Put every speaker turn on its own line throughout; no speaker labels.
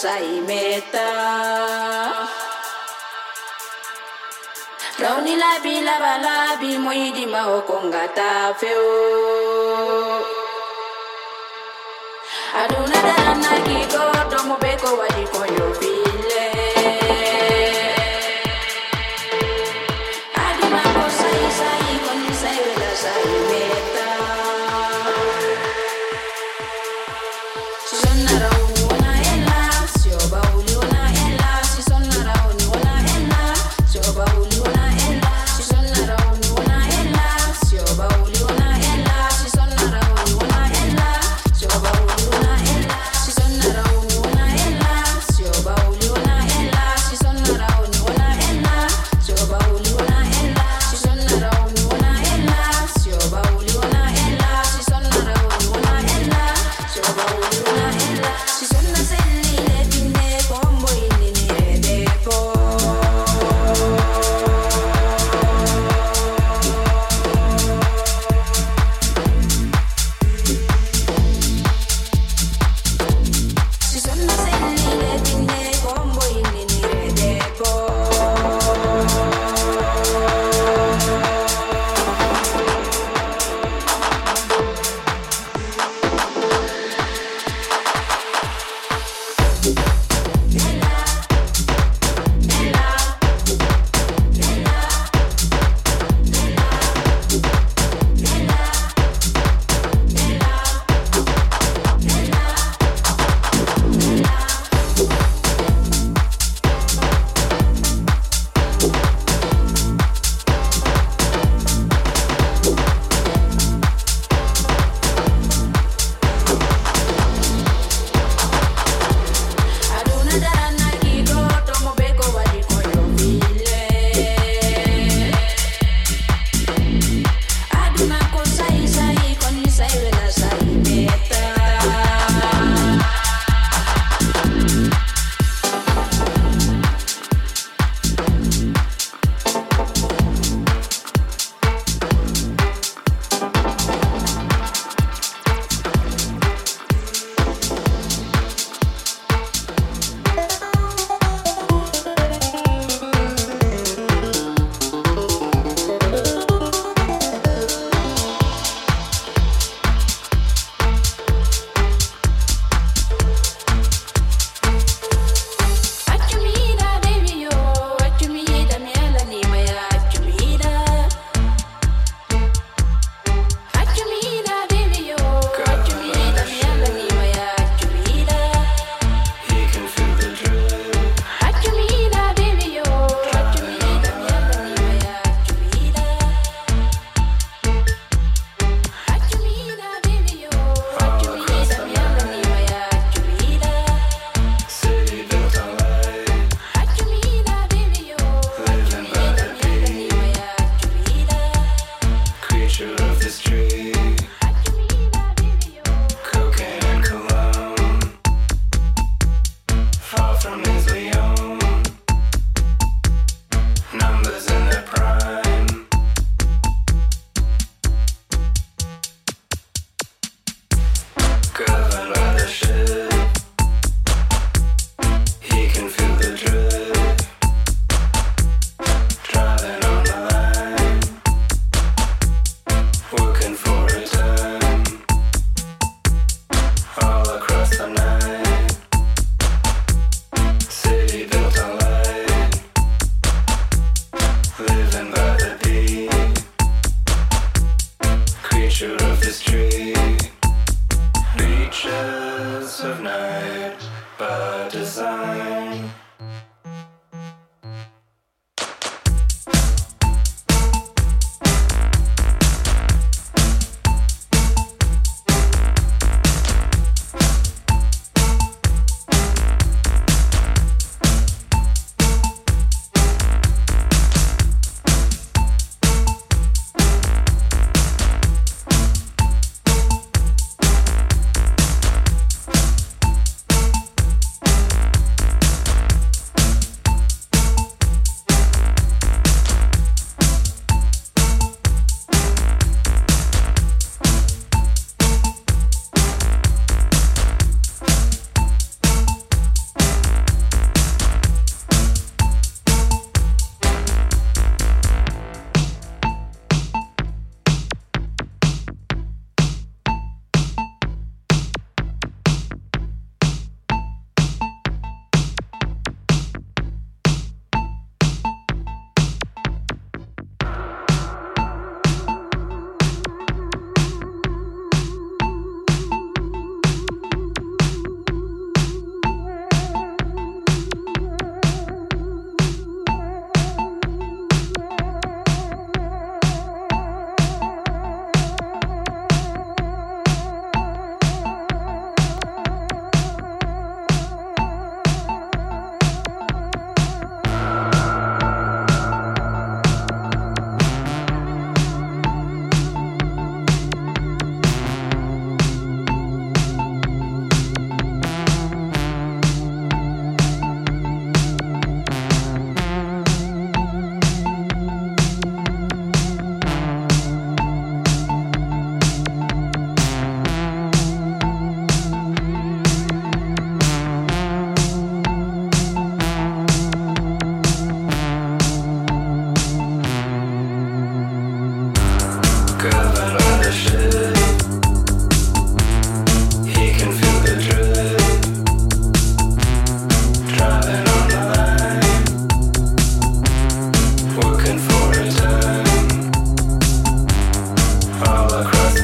sai vela sai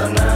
across the